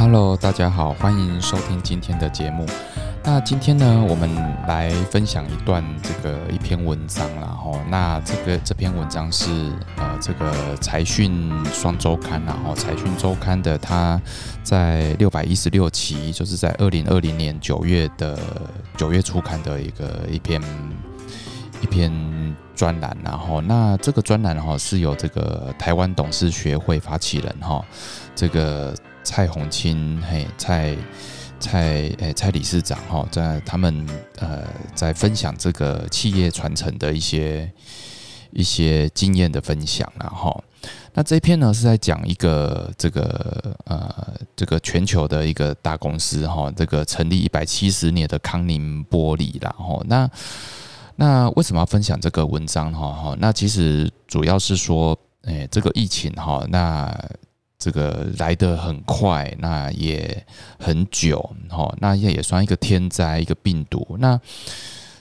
哈喽，大家好欢迎收听今天的节目。那今天呢，我们来分享一段这个一篇文章，然后那这个这篇文章是呃这个财讯双周刊，然后财讯周刊的它在六百一十六期，就是在二零二零年九月的九月初刊的一个一篇一篇专栏，然后那这个专栏哈是由这个台湾董事学会发起人哈这个。蔡宏清，嘿，蔡蔡诶，蔡理事长哈，在他们呃，在分享这个企业传承的一些一些经验的分享然后那这篇呢是在讲一个这个呃，这个全球的一个大公司哈，这个成立一百七十年的康宁玻璃然后那那为什么要分享这个文章哈？哈，那其实主要是说，诶，这个疫情哈，那。这个来得很快，那也很久，哈，那也也算一个天灾，一个病毒。那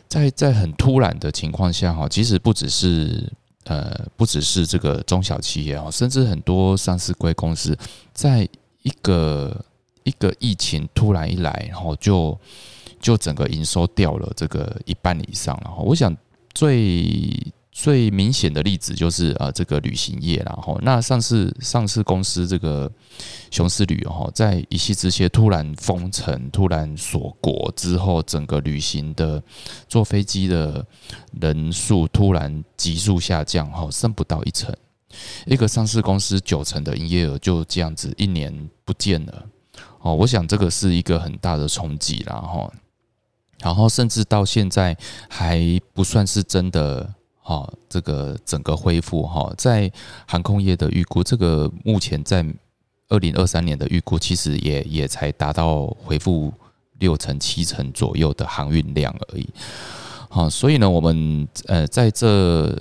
在在很突然的情况下，哈，其实不只是呃，不只是这个中小企业哦，甚至很多上市贵公司，在一个一个疫情突然一来，然后就就整个营收掉了这个一半以上了。我想最。最明显的例子就是呃这个旅行业，然后那上市上市公司这个雄狮旅游哈，在一夕之间突然封城、突然锁国之后，整个旅行的坐飞机的人数突然急速下降，哈，剩不到一成，一个上市公司九成的营业额就这样子一年不见了，哦，我想这个是一个很大的冲击，然后，然后甚至到现在还不算是真的。哦，这个整个恢复哈，在航空业的预估，这个目前在二零二三年的预估，其实也也才达到恢复六成七成左右的航运量而已。好，所以呢，我们呃在这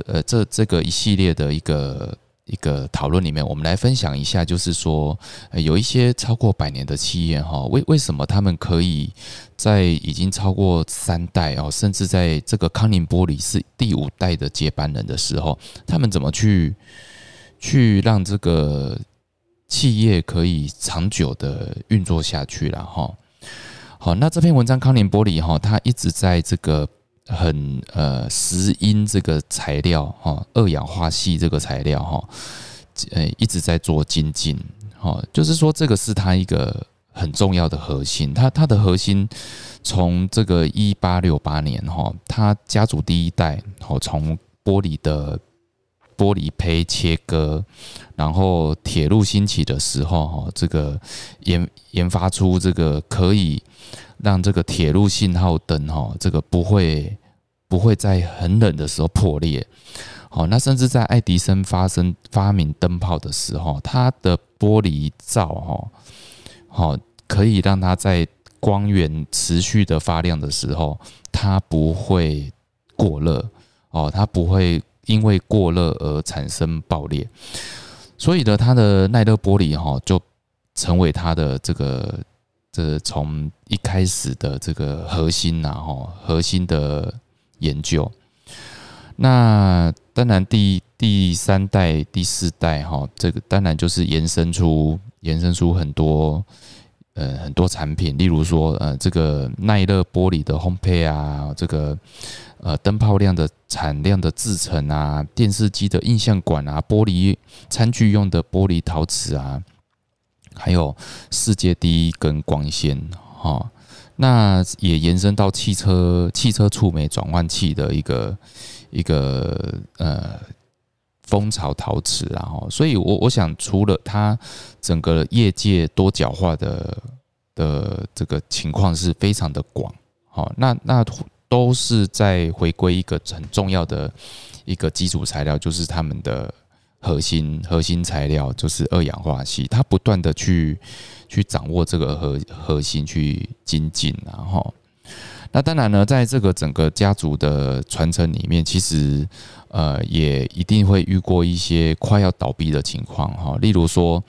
呃这这个一系列的一个。一个讨论里面，我们来分享一下，就是说，有一些超过百年的企业哈，为为什么他们可以在已经超过三代哦，甚至在这个康宁玻璃是第五代的接班人的时候，他们怎么去去让这个企业可以长久的运作下去了哈？好，那这篇文章康宁玻璃哈，它一直在这个。很呃，石英这个材料哈，二氧化锡这个材料哈，呃，一直在做精进哈，就是说这个是它一个很重要的核心。它它的核心从这个一八六八年哈，他家族第一代哦，从玻璃的玻璃胚切割，然后铁路兴起的时候哈，这个研研发出这个可以。让这个铁路信号灯哈，这个不会不会在很冷的时候破裂。好，那甚至在爱迪生发生发明灯泡的时候，它的玻璃罩哈，好可以让它在光源持续的发亮的时候，它不会过热哦，它不会因为过热而产生爆裂。所以呢，它的耐热玻璃哈，就成为它的这个。这从一开始的这个核心呐，哈，核心的研究。那当然，第第三代、第四代，哈，这个当然就是延伸出延伸出很多呃很多产品，例如说呃这个耐热玻璃的烘焙啊，这个呃灯泡量的产量的制成啊，电视机的印象管啊，玻璃餐具用的玻璃陶瓷啊。还有世界第一根光纤哈，那也延伸到汽车汽车触媒转换器的一个一个呃蜂巢陶瓷然后，所以我我想除了它整个业界多角化的的这个情况是非常的广，好，那那都是在回归一个很重要的一个基础材料，就是他们的。核心核心材料就是二氧化锡，它不断的去去掌握这个核核心去精进，然后那当然呢，在这个整个家族的传承里面，其实呃也一定会遇过一些快要倒闭的情况哈，例如说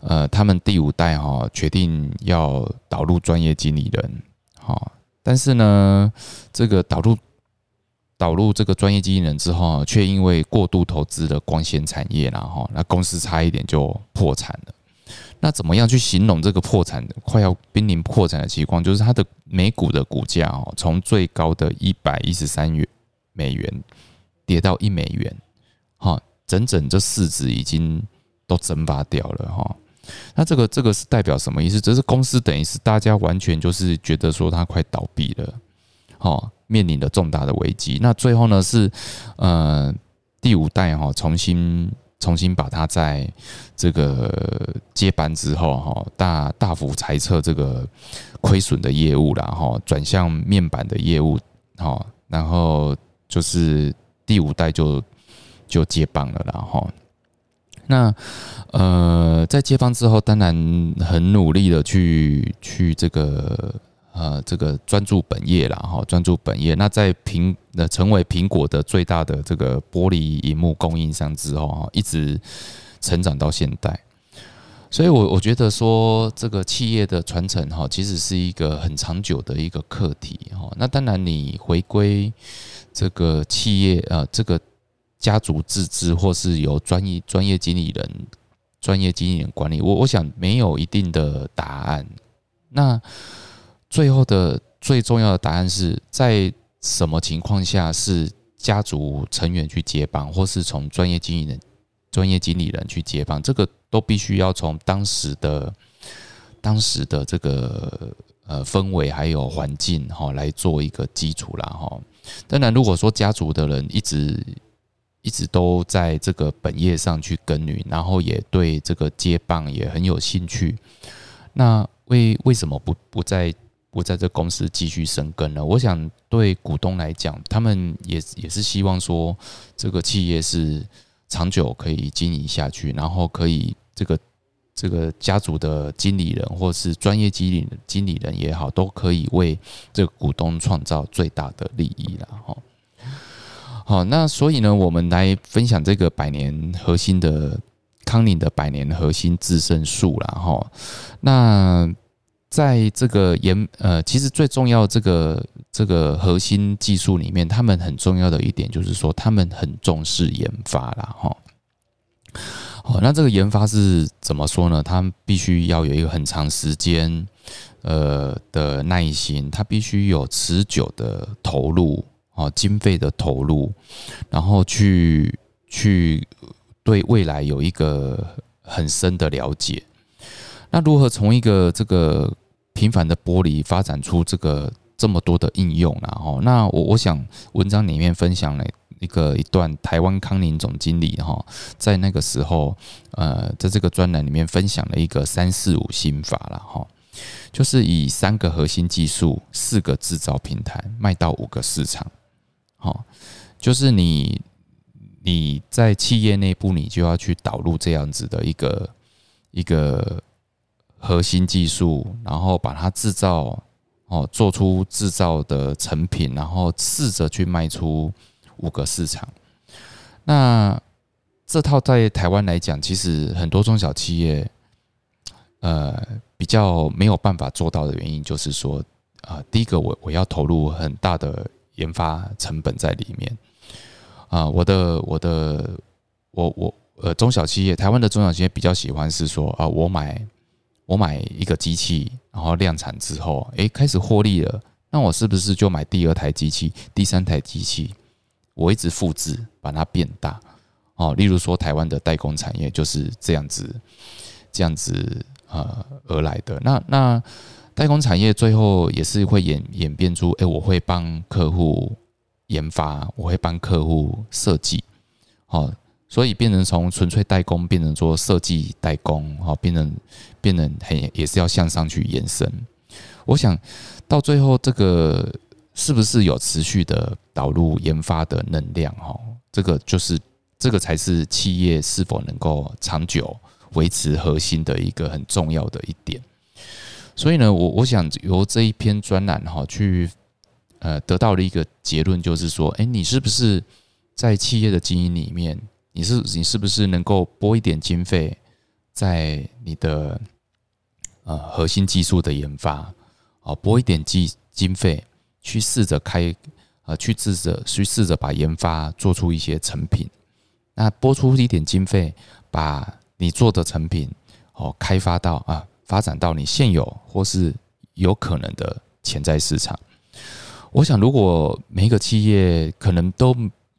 呃他们第五代哈决定要导入专业经理人哈，但是呢这个导入。导入这个专业经纪人之后，却因为过度投资的光纤产业，然后那公司差一点就破产了。那怎么样去形容这个破产快要濒临破产的情况？就是它的美股的股价哦，从最高的一百一十三元美元跌到一美元，哈，整整这市值已经都蒸发掉了哈。那这个这个是代表什么意思？这是公司等于是大家完全就是觉得说它快倒闭了，哈，面临了重大的危机。那最后呢是呃第五代哈重新。重新把它在这个接班之后，哈，大大幅裁撤这个亏损的业务然后转向面板的业务，哈，然后就是第五代就就接棒了，然后那呃，在接棒之后，当然很努力的去去这个。呃，这个专注本业啦，哈，专注本业。那在苹呃成为苹果的最大的这个玻璃荧幕供应商之后，哈，一直成长到现在。所以，我我觉得说，这个企业的传承，哈，其实是一个很长久的一个课题，哈。那当然，你回归这个企业，呃，这个家族自治，或是由专业专业经理人、专业经理人管理，我我想没有一定的答案。那最后的最重要的答案是在什么情况下是家族成员去接棒，或是从专业经理人、专业经理人去接棒，这个都必须要从当时的、当时的这个呃氛围还有环境哈来做一个基础啦哈。当然，如果说家族的人一直一直都在这个本业上去耕耘，然后也对这个接棒也很有兴趣，那为为什么不不在？不在这公司继续生根了。我想对股东来讲，他们也也是希望说，这个企业是长久可以经营下去，然后可以这个这个家族的经理人或是专业经理经理人也好，都可以为这个股东创造最大的利益了。哈，好，那所以呢，我们来分享这个百年核心的康宁的百年核心制胜术了。哈，那。在这个研呃，其实最重要这个这个核心技术里面，他们很重要的一点就是说，他们很重视研发啦。哈。好，那这个研发是怎么说呢？他们必须要有一个很长时间呃的耐心，他必须有持久的投入啊，经费的投入，然后去去对未来有一个很深的了解。那如何从一个这个平凡的玻璃发展出这个这么多的应用呢？哈，那我我想文章里面分享了一个一段台湾康宁总经理哈，在那个时候，呃，在这个专栏里面分享了一个三四五心法了哈，就是以三个核心技术、四个制造平台卖到五个市场，好，就是你你在企业内部，你就要去导入这样子的一个一个。核心技术，然后把它制造哦，做出制造的成品，然后试着去卖出五个市场。那这套在台湾来讲，其实很多中小企业，呃，比较没有办法做到的原因，就是说，啊，第一个，我我要投入很大的研发成本在里面。啊，我的我的我我呃，中小企业，台湾的中小企业比较喜欢是说，啊，我买。我买一个机器，然后量产之后，诶，开始获利了。那我是不是就买第二台机器、第三台机器？我一直复制，把它变大。哦，例如说台湾的代工产业就是这样子，这样子呃而来的。那那代工产业最后也是会演演变出，诶，我会帮客户研发，我会帮客户设计，好。所以变成从纯粹代工变成做设计代工，哈，变成变成很也是要向上去延伸。我想到最后，这个是不是有持续的导入研发的能量？哈，这个就是这个才是企业是否能够长久维持核心的一个很重要的一点。所以呢，我我想由这一篇专栏哈，去呃得到了一个结论，就是说，哎，你是不是在企业的经营里面？你是你是不是能够拨一点经费在你的呃核心技术的研发哦，拨一点经经费去试着开呃去试着去试着把研发做出一些成品，那拨出一点经费把你做的成品哦开发到啊发展到你现有或是有可能的潜在市场。我想，如果每一个企业可能都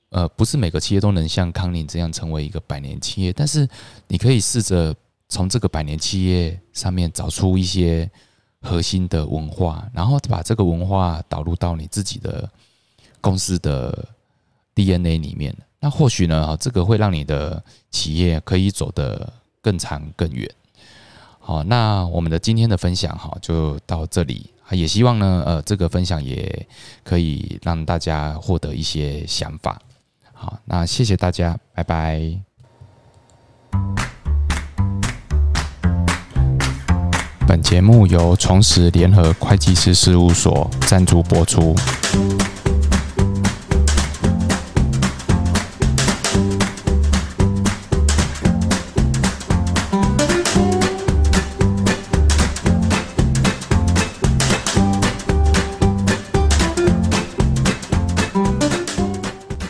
呃不是每个企业都能像康宁这样成为一个百年企业，但是你可以试着从这个百年企业上面找出一些核心的文化，然后把这个文化导入到你自己的公司的 DNA 里面。那或许呢，这个会让你的企业可以走得更长更远。好，那我们的今天的分享哈就到这里。也希望呢，呃，这个分享也可以让大家获得一些想法。好，那谢谢大家，拜拜。本节目由重实联合会计师事务所赞助播出。